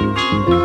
Música